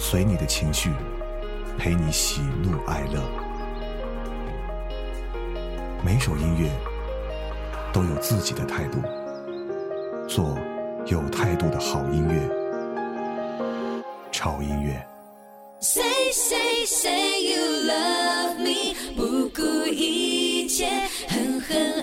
随你的情绪，陪你喜怒哀乐。每首音乐都有自己的态度，做有态度的好音乐，超音乐。Say say say you love me，不顾一切，狠狠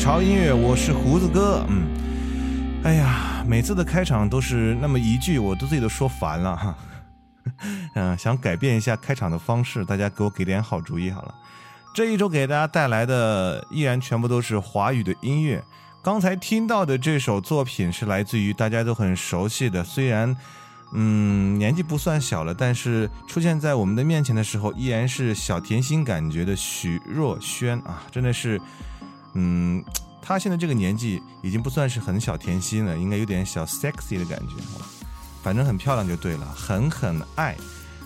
潮音乐，我是胡子哥。嗯，哎呀，每次的开场都是那么一句，我都自己都说烦了哈。嗯，想改变一下开场的方式，大家给我给点好主意好了。这一周给大家带来的依然全部都是华语的音乐。刚才听到的这首作品是来自于大家都很熟悉的，虽然嗯年纪不算小了，但是出现在我们的面前的时候，依然是小甜心感觉的许若萱啊，真的是嗯，她现在这个年纪已经不算是很小甜心了，应该有点小 sexy 的感觉，反正很漂亮就对了，狠狠爱。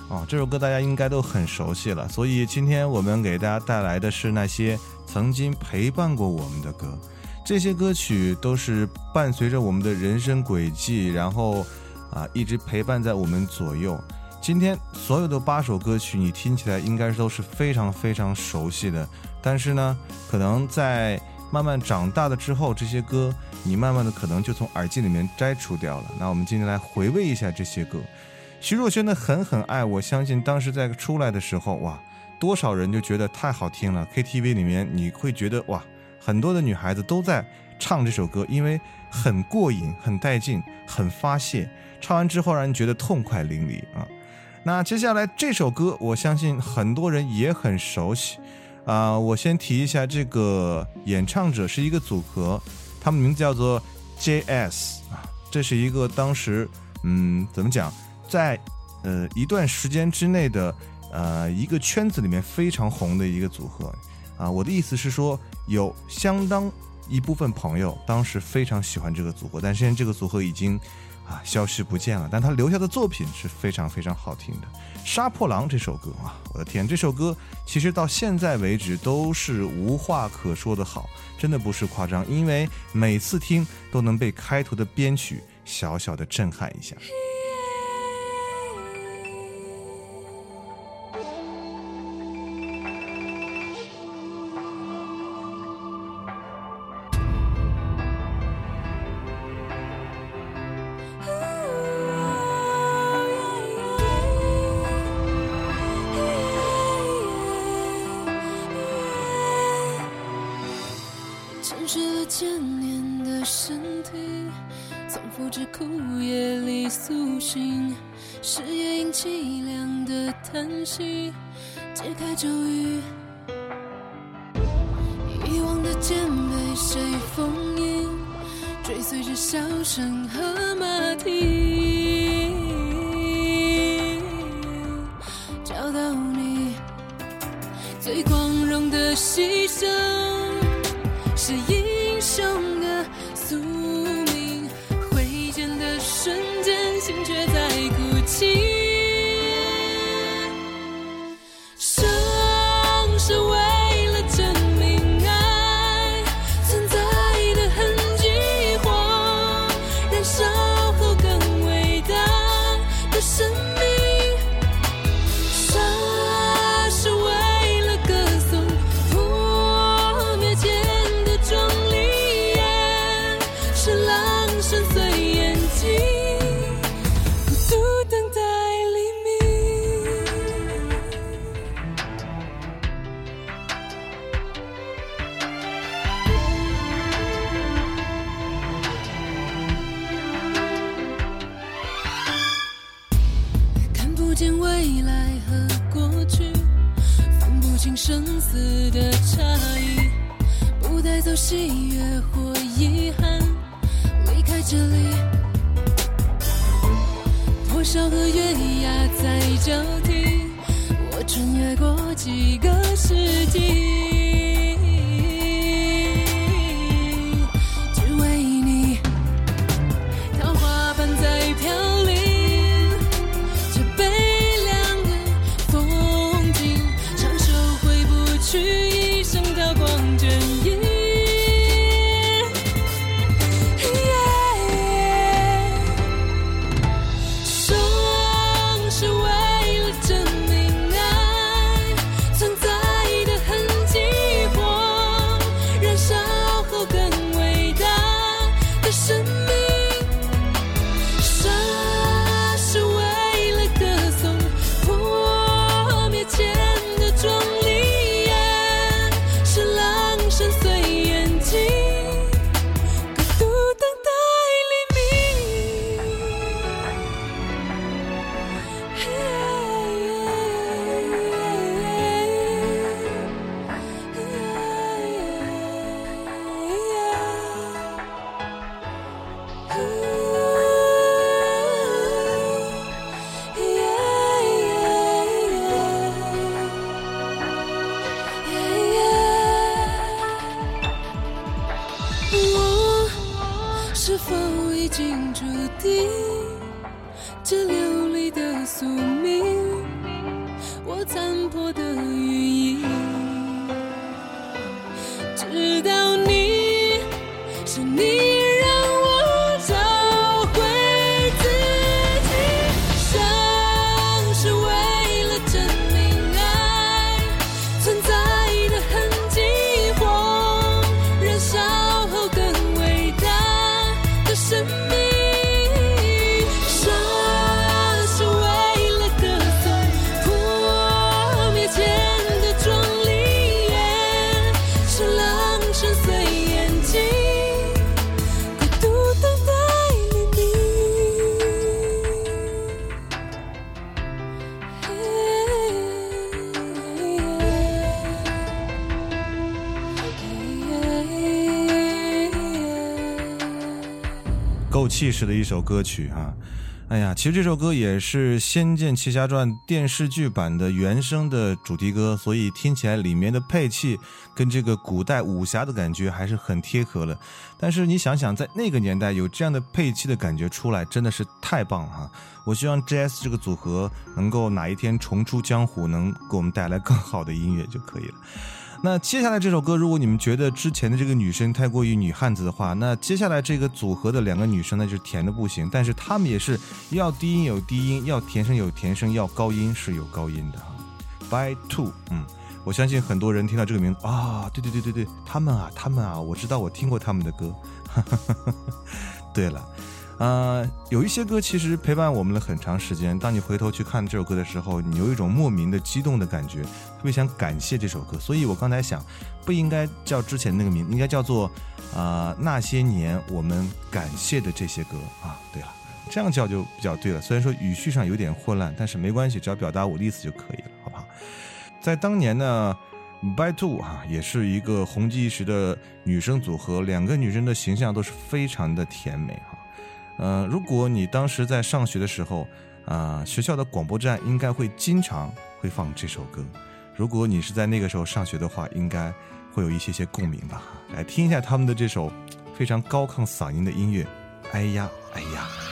哦，这首歌大家应该都很熟悉了，所以今天我们给大家带来的是那些曾经陪伴过我们的歌。这些歌曲都是伴随着我们的人生轨迹，然后啊一直陪伴在我们左右。今天所有的八首歌曲，你听起来应该都是非常非常熟悉的，但是呢，可能在慢慢长大了之后，这些歌你慢慢的可能就从耳机里面摘除掉了。那我们今天来回味一下这些歌。徐若瑄的《狠狠爱》，我相信当时在出来的时候，哇，多少人就觉得太好听了。KTV 里面你会觉得哇。很多的女孩子都在唱这首歌，因为很过瘾、很带劲、很发泄。唱完之后让人觉得痛快淋漓啊！那接下来这首歌，我相信很多人也很熟悉啊。我先提一下，这个演唱者是一个组合，他们名字叫做 J.S 啊。这是一个当时嗯，怎么讲，在呃一段时间之内的呃一个圈子里面非常红的一个组合啊。我的意思是说。有相当一部分朋友当时非常喜欢这个组合，但是现在这个组合已经啊消失不见了。但他留下的作品是非常非常好听的，《杀破狼》这首歌啊，我的天，这首歌其实到现在为止都是无话可说的好，真的不是夸张，因为每次听都能被开头的编曲小小的震撼一下。沉睡了千年的身体从腐枝枯叶里苏醒是夜莺凄凉的叹息。解开咒语遗忘的剑被谁封印追随着笑声和死的差异不带走喜悦或遗憾离开这里。多少个月牙在交替我穿越过几个世纪。气势的一首歌曲啊！哎呀，其实这首歌也是《仙剑奇侠传》电视剧版的原声的主题歌，所以听起来里面的配器跟这个古代武侠的感觉还是很贴合的。但是你想想，在那个年代有这样的配器的感觉出来，真的是太棒了哈！我希望 JS 这个组合能够哪一天重出江湖，能给我们带来更好的音乐就可以了。那接下来这首歌，如果你们觉得之前的这个女生太过于女汉子的话，那接下来这个组合的两个女生呢，就是甜的不行。但是她们也是要低音有低音，要甜声有甜声，要高音是有高音的哈。By Two，嗯，我相信很多人听到这个名字啊，对对对对对，他们啊，他们啊，我知道我听过他们的歌。对了。呃，有一些歌其实陪伴我们了很长时间。当你回头去看这首歌的时候，你有一种莫名的激动的感觉，特别想感谢这首歌。所以我刚才想，不应该叫之前那个名，应该叫做啊那些年我们感谢的这些歌啊。对了，这样叫就比较对了。虽然说语序上有点混乱，但是没关系，只要表达我的意思就可以了，好不好？在当年呢，By Two 哈也是一个红极一时的女生组合，两个女生的形象都是非常的甜美哈。呃，如果你当时在上学的时候，啊，学校的广播站应该会经常会放这首歌。如果你是在那个时候上学的话，应该会有一些些共鸣吧。来听一下他们的这首非常高亢嗓音的音乐。哎呀，哎呀。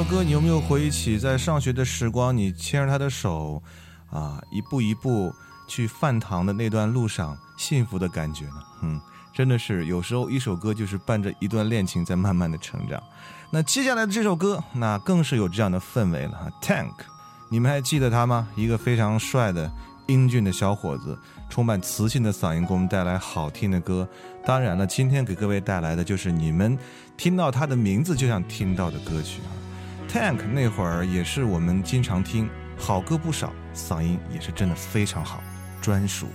首歌，你有没有回忆起在上学的时光，你牵着他的手，啊，一步一步去饭堂的那段路上，幸福的感觉呢？嗯，真的是有时候一首歌就是伴着一段恋情在慢慢的成长。那接下来的这首歌，那更是有这样的氛围了。Tank，你们还记得他吗？一个非常帅的英俊的小伙子，充满磁性的嗓音，给我们带来好听的歌。当然了，今天给各位带来的就是你们听到他的名字就想听到的歌曲啊。Tank 那会儿也是我们经常听，好歌不少，嗓音也是真的非常好，专属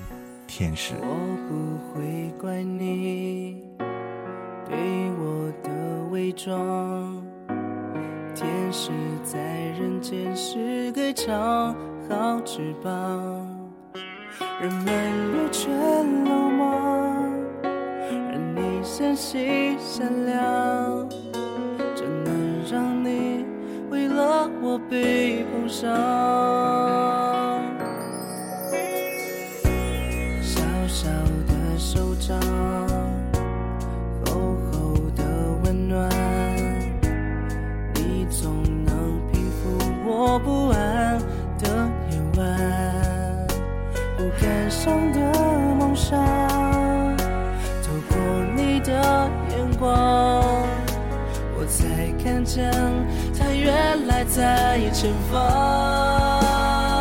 天使。我不会怪你对我的伪装，天使在人间是个长好翅膀，人们若全落寞，而你善心善良，了我被碰伤？小小的手掌，我才看见它原来在前方。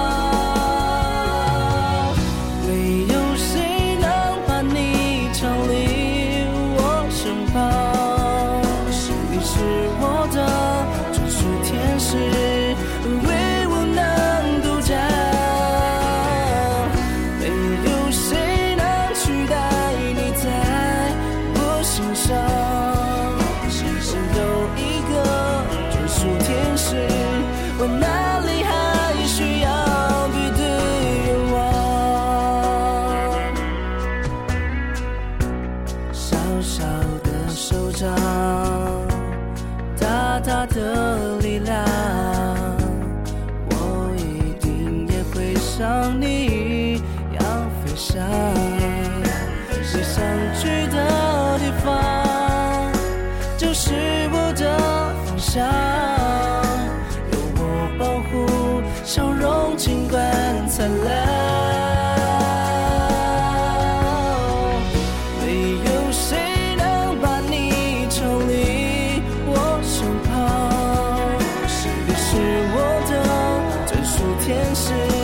属天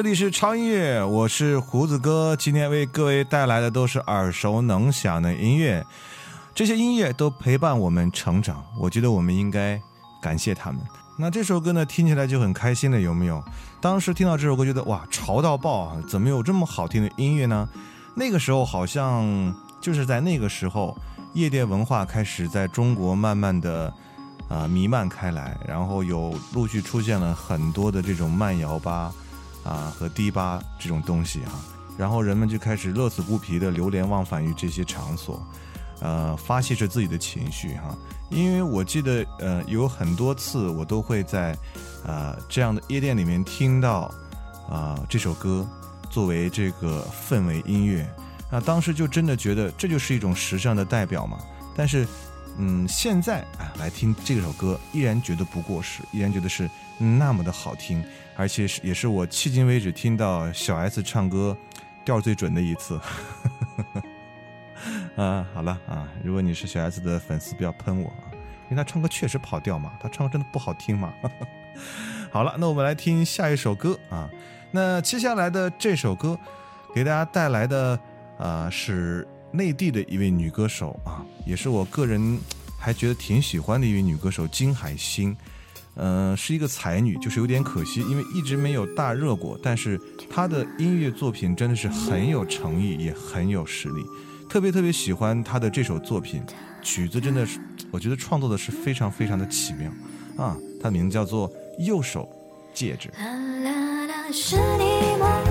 这里是超音乐，我是胡子哥，今天为各位带来的都是耳熟能详的音乐，这些音乐都陪伴我们成长，我觉得我们应该感谢他们。那这首歌呢，听起来就很开心了，有没有？当时听到这首歌，觉得哇，潮到爆啊！怎么有这么好听的音乐呢？那个时候好像就是在那个时候，夜店文化开始在中国慢慢的啊、弥漫开来，然后有陆续出现了很多的这种慢摇吧啊和迪吧这种东西哈、然后人们就开始乐此不疲的流连忘返于这些场所，呃，发泄着自己的情绪哈、因为我记得呃有很多次我都会在呃这样的夜店里面听到啊、这首歌作为这个氛围音乐，那当时就真的觉得这就是一种时尚的代表嘛。但是，嗯，现在啊来听这首歌，依然觉得不过时，依然觉得是那么的好听，而且是也是我迄今为止听到小 S 唱歌调最准的一次。啊，好了啊，如果你是小 S 的粉丝，不要喷我啊，因为他唱歌确实跑调嘛，他唱歌真的不好听嘛。好了，那我们来听下一首歌啊。那接下来的这首歌，给大家带来的呃是内地的一位女歌手啊，也是我个人还觉得挺喜欢的一位女歌手金海心。嗯、是一个才女，就是有点可惜，因为一直没有大热过。但是她的音乐作品真的是很有诚意，也很有实力。特别特别喜欢她的这首作品，曲子真的是，我觉得创作的是非常非常的奇妙啊。她的名字叫做《右手戒指》。啦啦啦，是你梦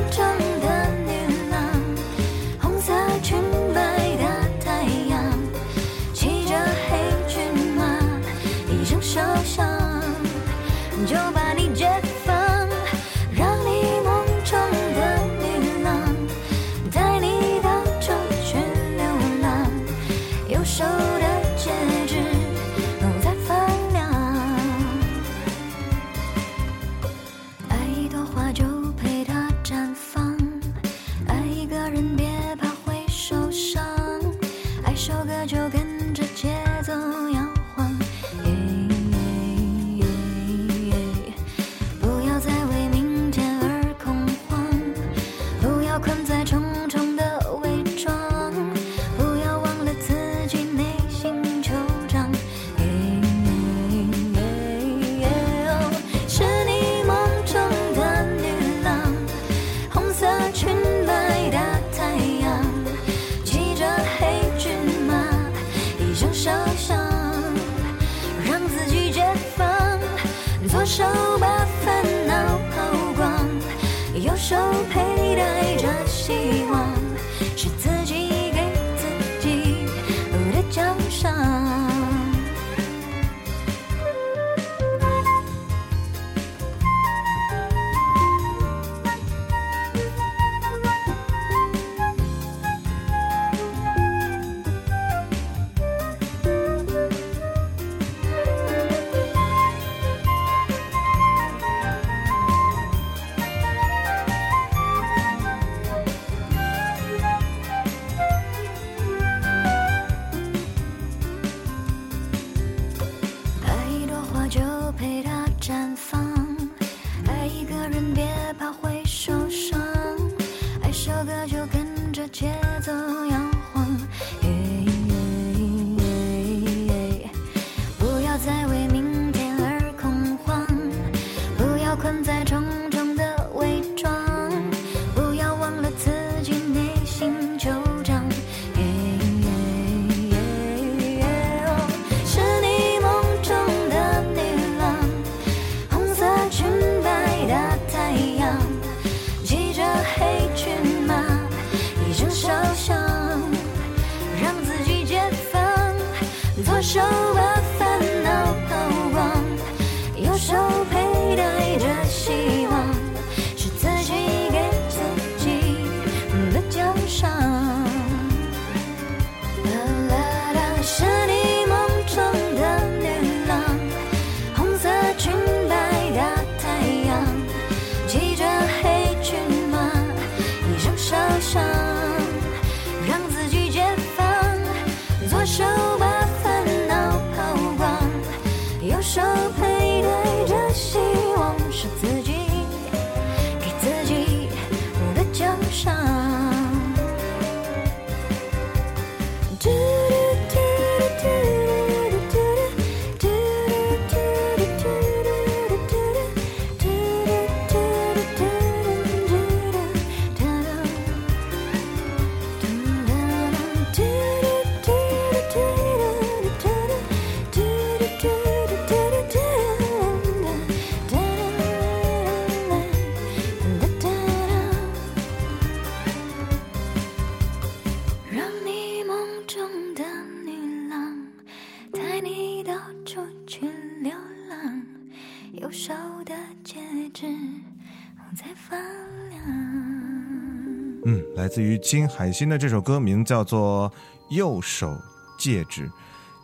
金海心的这首歌名叫做《右手戒指》。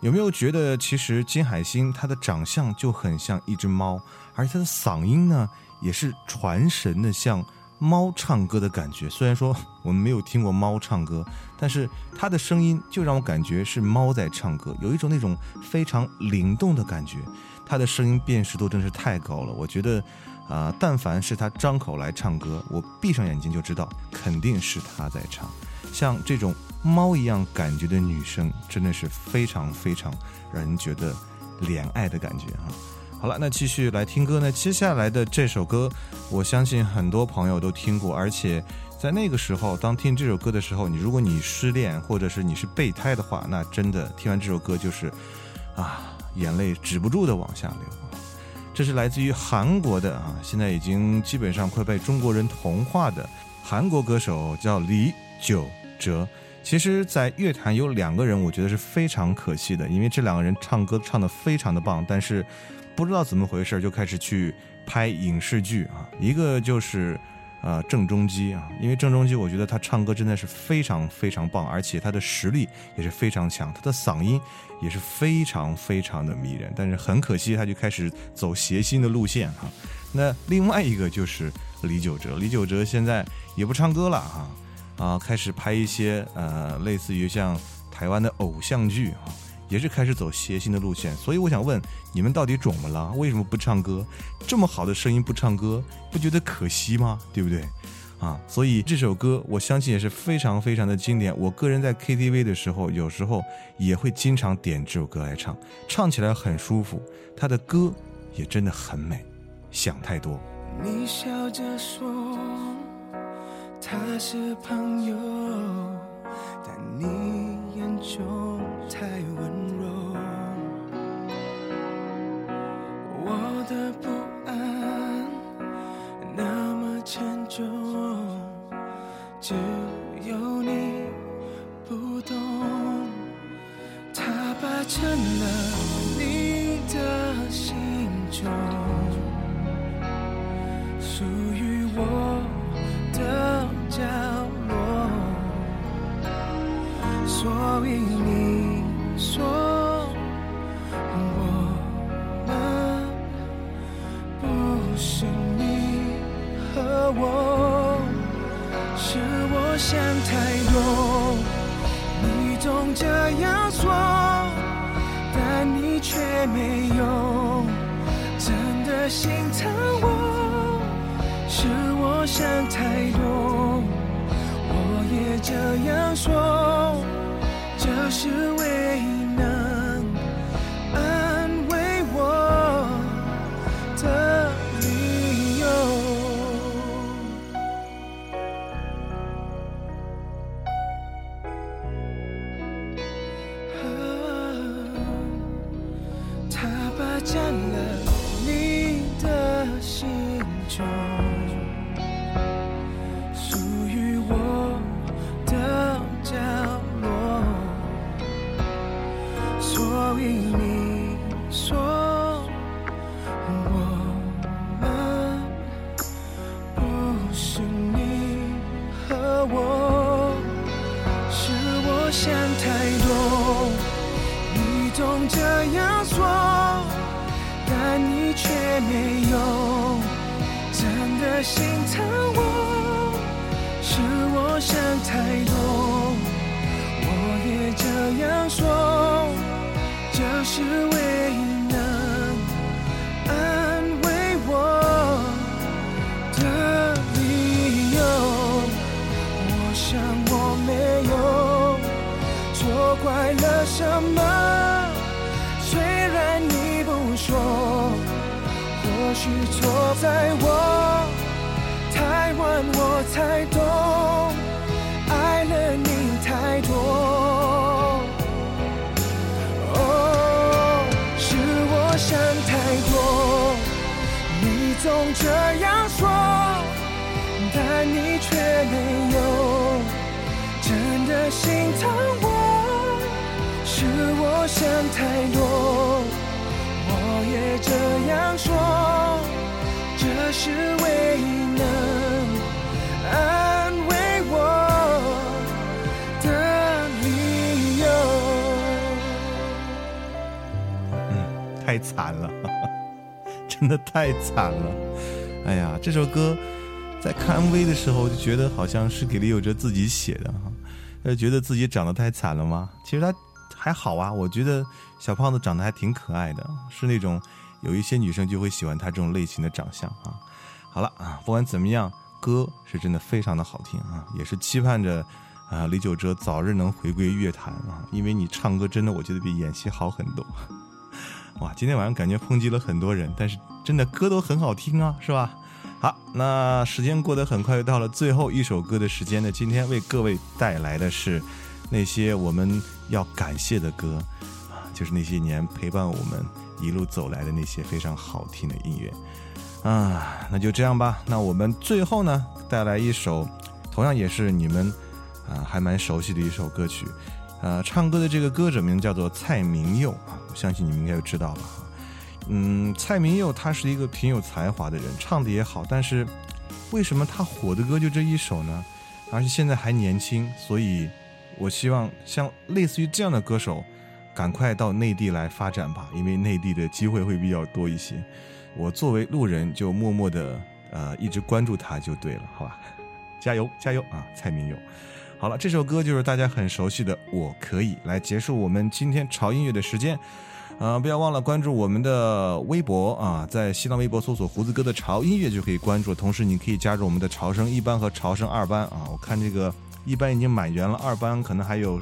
有没有觉得，其实金海心她的长相就很像一只猫，而她的嗓音呢，也是传神的，像猫唱歌的感觉。虽然说我们没有听过猫唱歌，但是她的声音就让我感觉是猫在唱歌，有一种那种非常灵动的感觉。她的声音辨识度真是太高了，我觉得，啊、但凡是他张口来唱歌，我闭上眼睛就知道肯定是他在唱。像这种猫一样感觉的女生，真的是非常非常让人觉得怜爱的感觉哈、好了，那继续来听歌呢。接下来的这首歌，我相信很多朋友都听过，而且在那个时候，当听这首歌的时候，你如果你失恋或者是你是备胎的话，那真的听完这首歌就是啊，眼泪止不住的往下流。这是来自于韩国的啊，现在已经基本上快被中国人同化的韩国歌手叫李玖哲。其实，在乐坛有两个人，我觉得是非常可惜的，因为这两个人唱歌唱得非常的棒，但是不知道怎么回事就开始去拍影视剧啊。一个就是呃郑中基啊，因为郑中基我觉得他唱歌真的是非常非常棒，而且他的实力也是非常强，他的嗓音也是非常非常的迷人。但是很可惜，他就开始走谐星的路线哈、那另外一个就是李玖哲，李玖哲现在也不唱歌了哈、啊，开始拍一些呃类似于像台湾的偶像剧啊，也是开始走谐星的路线。所以我想问你们到底肿么了？为什么不唱歌？这么好的声音不唱歌，不觉得可惜吗？对不对？啊，所以这首歌我相信也是非常非常的经典。我个人在 KTV 的时候，有时候也会经常点这首歌来唱，唱起来很舒服。他的歌也真的很美，想太多。你笑着说他是朋友，但你眼中太温柔。我的不沉重，只有你不懂。它霸占了你的心中。属于我的角落，所以我想太多，你总这样说，但你却没有真的心疼我。是我想太多，我也这样说，这是唯一什么，虽然你不说，或许错在我太晚，我才懂，爱了你太多。哦，是我想太多，你总这样说，但你却没有真的心疼我。想太多，我也这样说，这是唯一能安慰我的理由。嗯，太惨了，真的太惨了。哎呀，这首歌在看 MV 的时候就觉得好像是给李玖哲自己写的哈，呃，觉得自己长得太惨了吗？其实他还好啊，我觉得小胖子长得还挺可爱的，是那种有一些女生就会喜欢他这种类型的长相啊。好了啊，不管怎么样，歌是真的非常的好听啊，也是期盼着啊李玖哲早日能回归乐坛啊，因为你唱歌真的我觉得比演戏好很多。哇，今天晚上感觉抨击了很多人，但是真的歌都很好听啊，是吧？好，那时间过得很快，又到了最后一首歌的时间呢。今天为各位带来的是那些我们要感谢的歌啊，就是那些年陪伴我们一路走来的那些非常好听的音乐啊。那就这样吧，那我们最后呢带来一首同样也是你们啊还蛮熟悉的一首歌曲，呃，唱歌的这个歌者名叫做蔡明佑啊，我相信你们应该就知道了哈。嗯，蔡明佑他是一个挺有才华的人，唱的也好，但是为什么他火的歌就这一首呢？而且现在还年轻，所以我希望像类似于这样的歌手，赶快到内地来发展吧，因为内地的机会会比较多一些。我作为路人，就默默的呃一直关注他就对了，好吧？加油加油啊，蔡明勇！好了，这首歌就是大家很熟悉的《我可以》，来结束我们今天潮音乐的时间。啊、不要忘了关注我们的微博啊，在新浪微博搜索“胡子哥的潮音乐”就可以关注。同时，你可以加入我们的潮声一班和潮声二班啊。我看这个一班已经满员了，二班可能还有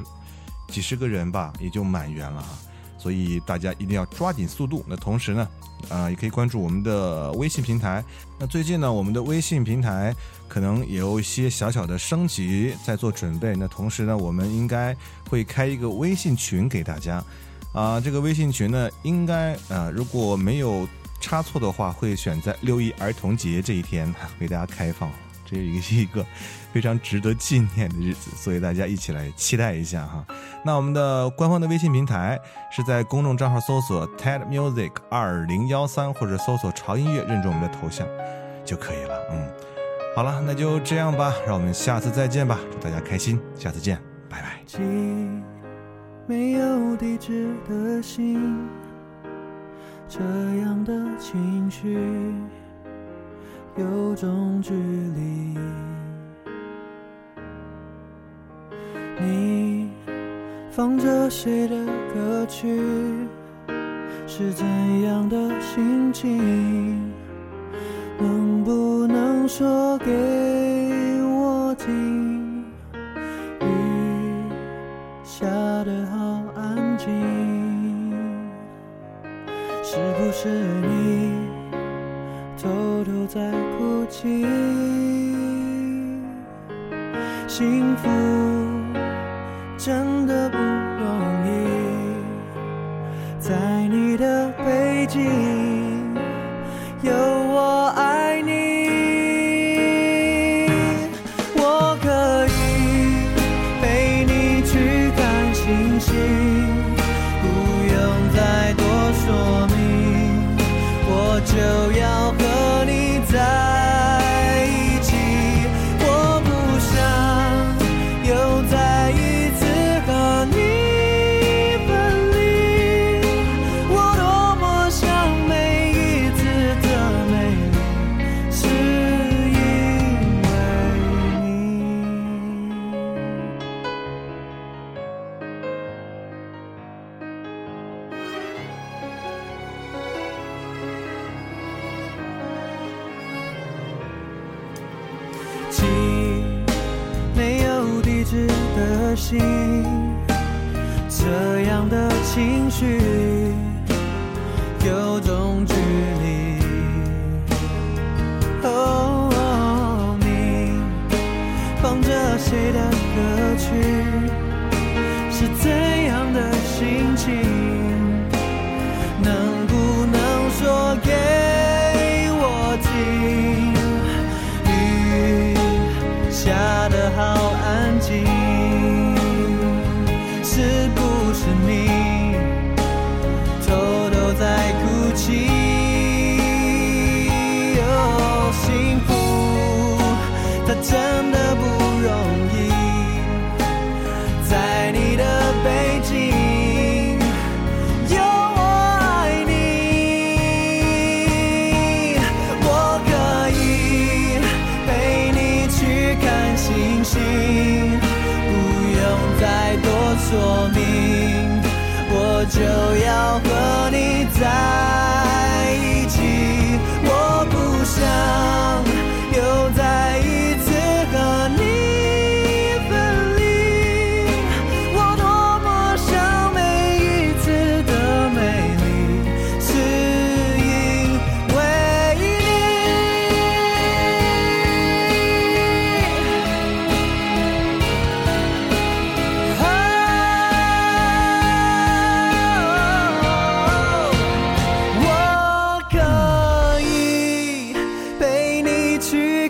几十个人吧，也就满员了啊。所以大家一定要抓紧速度。那同时呢，啊、也可以关注我们的微信平台。那最近呢，我们的微信平台可能也有一些小小的升级，在做准备。那同时呢，我们应该会开一个微信群给大家。啊、这个微信群呢，应该呃，如果没有差错的话，会选在六一儿童节这一天为大家开放。这也是一个非常值得纪念的日子，所以大家一起来期待一下哈。那我们的官方的微信平台是在公众账号搜索 TED Music 二零幺三，或者搜索潮音乐，认准我们的头像就可以了。嗯，好了，那就这样吧，让我们下次再见吧，祝大家开心，下次见，拜拜。寄没有地址的信，这样的情绪有种距离。你放着谁的歌曲？是怎样的心情？能不能说给我听？雨下得好安静，是不是你偷偷在哭泣？幸福真的不容易，在你的背景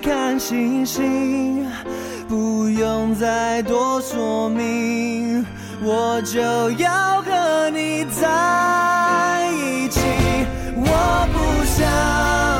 看星星不用再多说明我就要和你在一起。我不想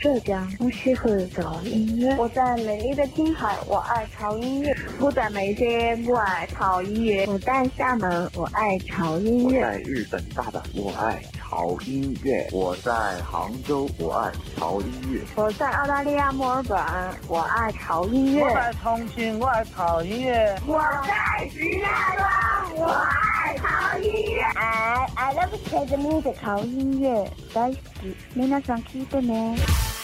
浙江，我喜欢搞音乐。我在美丽的青海，我爱潮音乐。我在眉山，我爱潮音乐。我在厦门，我爱潮音乐。我在日本大阪，我爱潮音乐；我在杭州，我爱潮音乐；我在澳大利亚墨尔本，我爱潮音乐。我在重庆，我爱潮音乐。我在石家庄，我爱潮音乐。I I love K 的 music 潮音乐大好き。皆さん聞いてね。